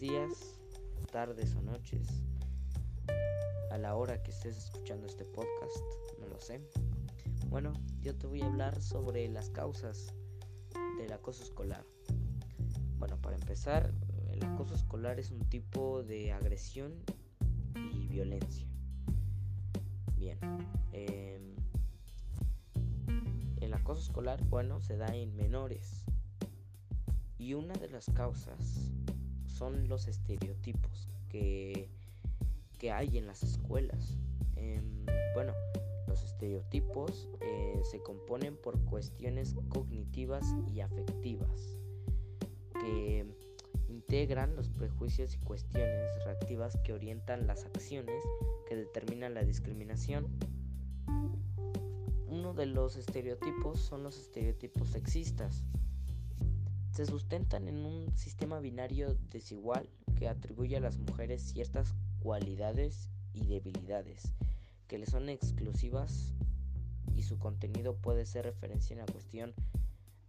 Días, tardes o noches. A la hora que estés escuchando este podcast, no lo sé. Bueno, yo te voy a hablar sobre las causas del acoso escolar. Bueno, para empezar, el acoso escolar es un tipo de agresión y violencia. Bien, em, el acoso escolar, bueno, se da en menores. Y una de las causas son los estereotipos que, que hay en las escuelas. Em, bueno, los estereotipos eh, se componen por cuestiones cognitivas y afectivas que integran los prejuicios y cuestiones reactivas que orientan las acciones que determinan la discriminación. Uno de los estereotipos son los estereotipos sexistas se sustentan en un sistema binario desigual que atribuye a las mujeres ciertas cualidades y debilidades que le son exclusivas y su contenido puede ser referencia en la cuestión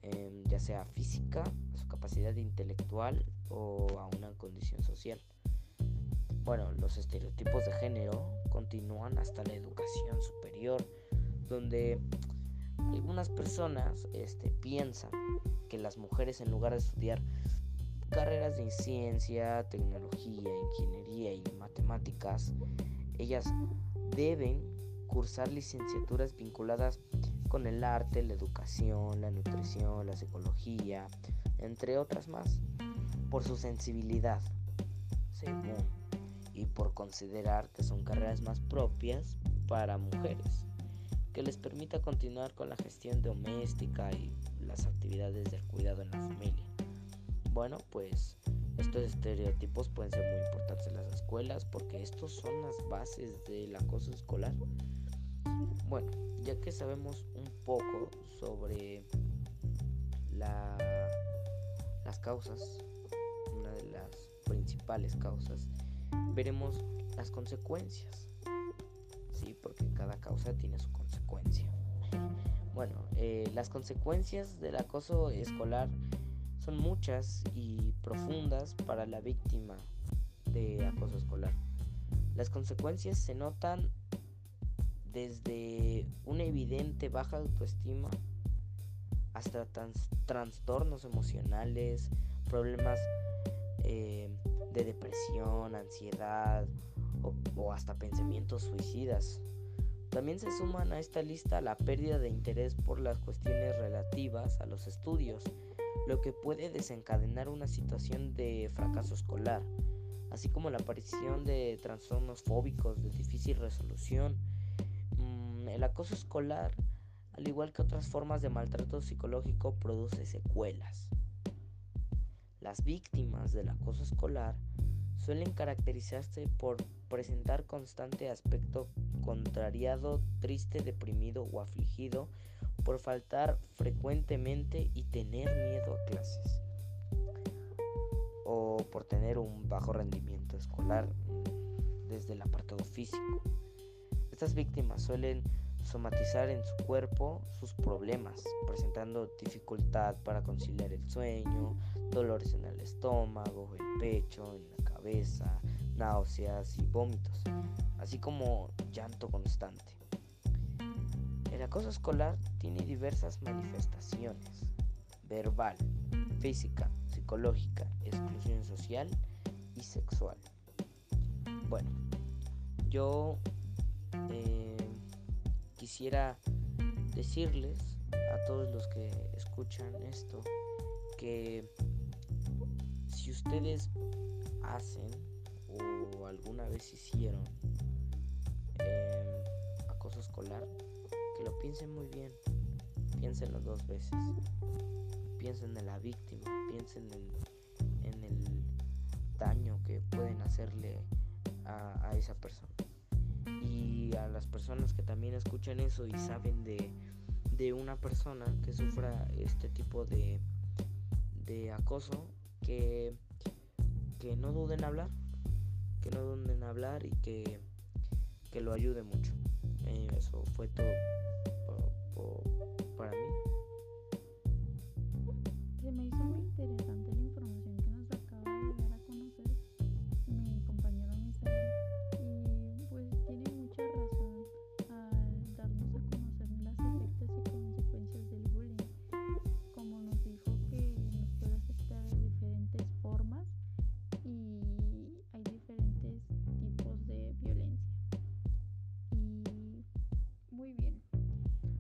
eh, ya sea física, su capacidad intelectual o a una condición social. Bueno, los estereotipos de género continúan hasta la educación superior, donde algunas personas este, piensan que las mujeres en lugar de estudiar carreras de ciencia, tecnología, ingeniería y matemáticas, ellas deben cursar licenciaturas vinculadas con el arte, la educación, la nutrición, la psicología, entre otras más, por su sensibilidad, según, y por considerar que son carreras más propias para mujeres que les permita continuar con la gestión doméstica y las actividades del cuidado en la familia. Bueno, pues estos estereotipos pueden ser muy importantes en las escuelas porque estos son las bases del acoso escolar. Bueno, ya que sabemos un poco sobre la, las causas, una de las principales causas, veremos las consecuencias. Sí, porque cada causa tiene su consecuencia. Bueno, eh, las consecuencias del acoso escolar son muchas y profundas para la víctima de acoso escolar. Las consecuencias se notan desde una evidente baja autoestima hasta trastornos emocionales, problemas eh, de depresión, ansiedad o, hasta pensamientos suicidas. También se suman a esta lista la pérdida de interés por las cuestiones relativas a los estudios, lo que puede desencadenar una situación de fracaso escolar, así como la aparición de trastornos fóbicos de difícil resolución. Mm, el acoso escolar, al igual que otras formas de maltrato psicológico, produce secuelas. Las víctimas del acoso escolar suelen caracterizarse por presentar constante aspecto contrariado, triste, deprimido o afligido, por faltar frecuentemente y tener miedo a clases o por tener un bajo rendimiento escolar desde el apartado físico. Estas víctimas suelen somatizar en su cuerpo sus problemas, presentando dificultad para conciliar el sueño, dolores en el estómago, el pecho, en la cabeza, náuseas y vómitos, así como llanto constante. El acoso escolar tiene diversas manifestaciones, verbal, física, psicológica, exclusión social y sexual. Bueno, yo eh, quisiera decirles a todos los que escuchan esto que si ustedes hacen o alguna vez hicieron eh, acoso escolar, que lo piensen muy bien, piénsenlo dos veces piensen en la víctima, piensen en, el daño que pueden hacerle a, esa persona. Y a las personas que también escuchan eso y saben de, una persona que sufra este tipo de, de acoso, que, que no duden en hablar, que no duden en hablar y que, que lo ayude mucho. Eh, eso fue todo para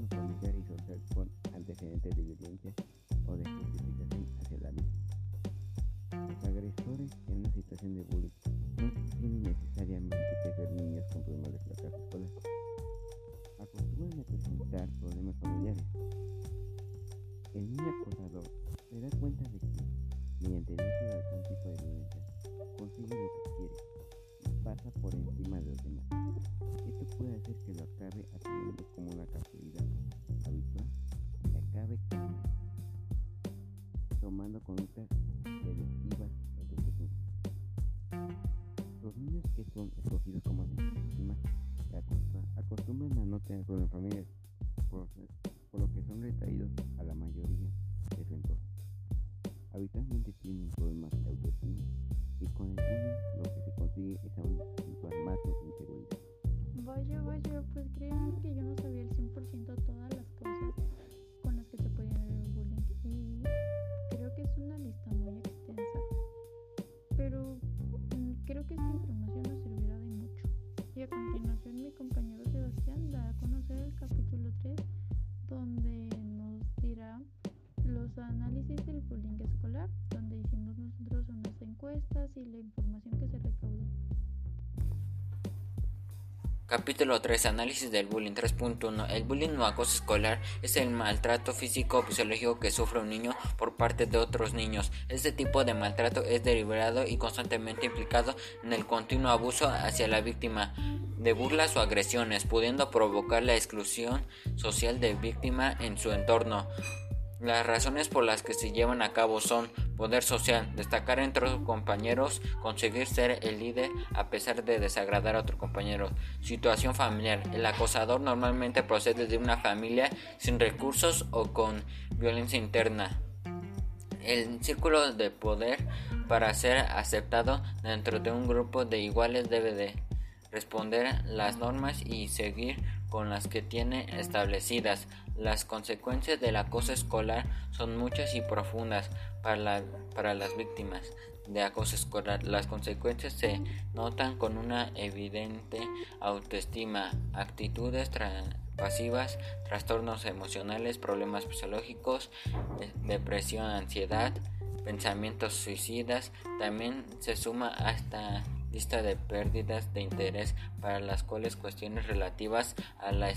familiar y social con antecedentes de violencia o de justificación hacia la víctima. Los agresores en una situación de bullying no tienen necesariamente que ser niños con problemas de fracaso escolar. Acostumbran a presentar problemas familiares. El niño no tener problemas familiares, por, lo que son retraídos a la mayoría de su entorno. Habitualmente tienen problemas de autoestima y con el bullying lo que se consigue es acentuar más su inseguridad. Vaya, vaya, pues créanme que yo no sabía el 100% todas las cosas y la información que se recaudó. Capítulo 3. Análisis del bullying 3.1. El bullying o acoso escolar es el maltrato físico o psicológico que sufre un niño por parte de otros niños. Este tipo de maltrato es deliberado y constantemente implicado en el continuo abuso hacia la víctima de burlas o agresiones, pudiendo provocar la exclusión social de víctima en su entorno. Las razones por las que se llevan a cabo son poder social, destacar entre los compañeros, conseguir ser el líder a pesar de desagradar a otro compañero, situación familiar. El acosador normalmente procede de una familia sin recursos o con violencia interna. El círculo de poder para ser aceptado dentro de un grupo de iguales debe de responder las normas y seguir con las que tiene establecidas. Las consecuencias del acoso escolar son muchas y profundas para, para las víctimas de acoso escolar. Las consecuencias se notan con una evidente autoestima, actitudes pasivas, trastornos emocionales, problemas psicológicos, depresión, ansiedad, pensamientos suicidas. También se suma hasta lista de pérdidas de interés para las cuales cuestiones relativas a la,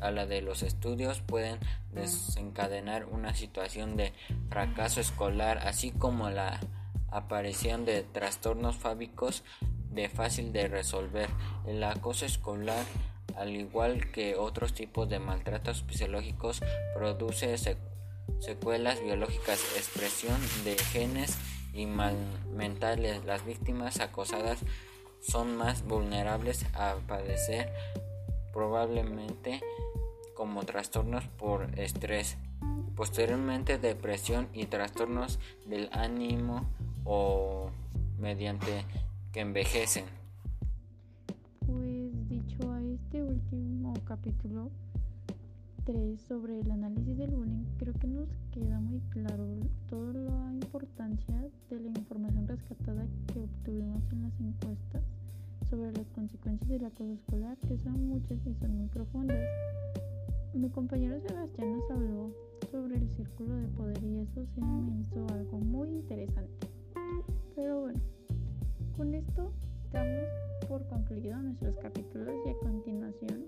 a la de los estudios pueden desencadenar una situación de fracaso escolar, así como la aparición de trastornos fábicos de fácil de resolver. El acoso escolar, al igual que otros tipos de maltratos fisiológicos, produce secuelas biológicas, expresión de genes y mentales. Las víctimas acosadas son más vulnerables a padecer probablemente como trastornos por estrés, posteriormente depresión y trastornos del ánimo o mediante que envejecen. Pues dicho a este último capítulo 3 sobre el análisis del bullying, creo que nos queda muy claro toda la importancia de la información rescatada que obtuvimos en las encuestas sobre las consecuencias del acoso escolar, que son muchas y son muy profundas. Mi compañero Sebastián nos habló sobre el círculo de poder y eso sí me hizo algo muy interesante. Pero bueno, con esto damos por concluido nuestros capítulos y a continuación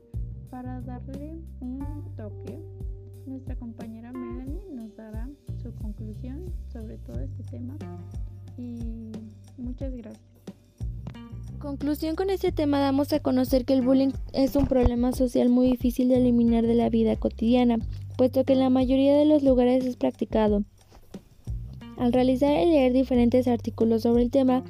para darle un toque, nuestra compañera Melanie nos dará su conclusión sobre todo este tema y muchas gracias. Conclusión con este tema damos a conocer que el bullying es un problema social muy difícil de eliminar de la vida cotidiana, puesto que en la mayoría de los lugares es practicado. Al realizar y leer diferentes artículos sobre el tema,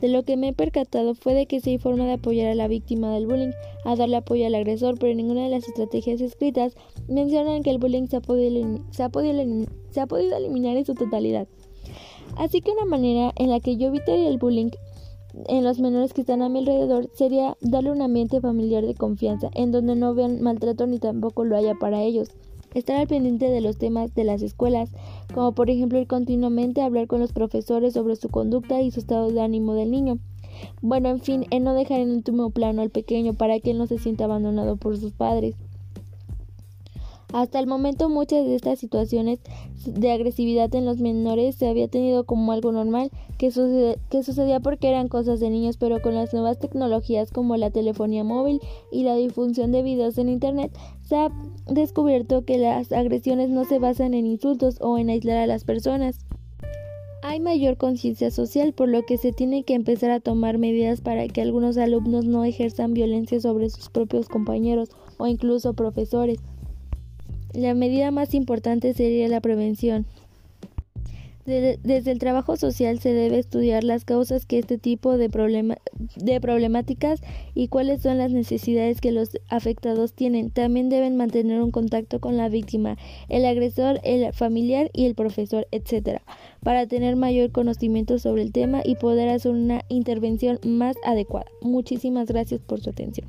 de lo que me he percatado fue de que sí hay forma de apoyar a la víctima del bullying, a darle apoyo al agresor, pero ninguna de las estrategias escritas mencionan que el bullying se ha podido, se ha podido, eliminar en su totalidad. Así que una manera en la que yo evitaría el bullying en los menores que están a mi alrededor sería darle un ambiente familiar de confianza, en donde no vean maltrato ni tampoco lo haya para ellos. Estar al pendiente de los temas de las escuelas, como por ejemplo ir continuamente a hablar con los profesores sobre su conducta y su estado de ánimo del niño. Bueno, en fin, en no dejar en último plano al pequeño para que él no se sienta abandonado por sus padres. Hasta el momento muchas de estas situaciones de agresividad en los menores se había tenido como algo normal, que, que, sucedía porque eran cosas de niños, pero con las nuevas tecnologías como la telefonía móvil y la difusión de videos en Internet, se ha descubierto que las agresiones no se basan en insultos o en aislar a las personas. Hay mayor conciencia social, por lo que se tiene que empezar a tomar medidas para que algunos alumnos no ejerzan violencia sobre sus propios compañeros o incluso profesores. La medida más importante sería la prevención. Desde el trabajo social se debe estudiar las causas que este tipo de, de problemáticas y cuáles son las necesidades que los afectados tienen. También deben mantener un contacto con la víctima, el agresor, el familiar y el profesor, etc., para tener mayor conocimiento sobre el tema y poder hacer una intervención más adecuada. Muchísimas gracias por su atención.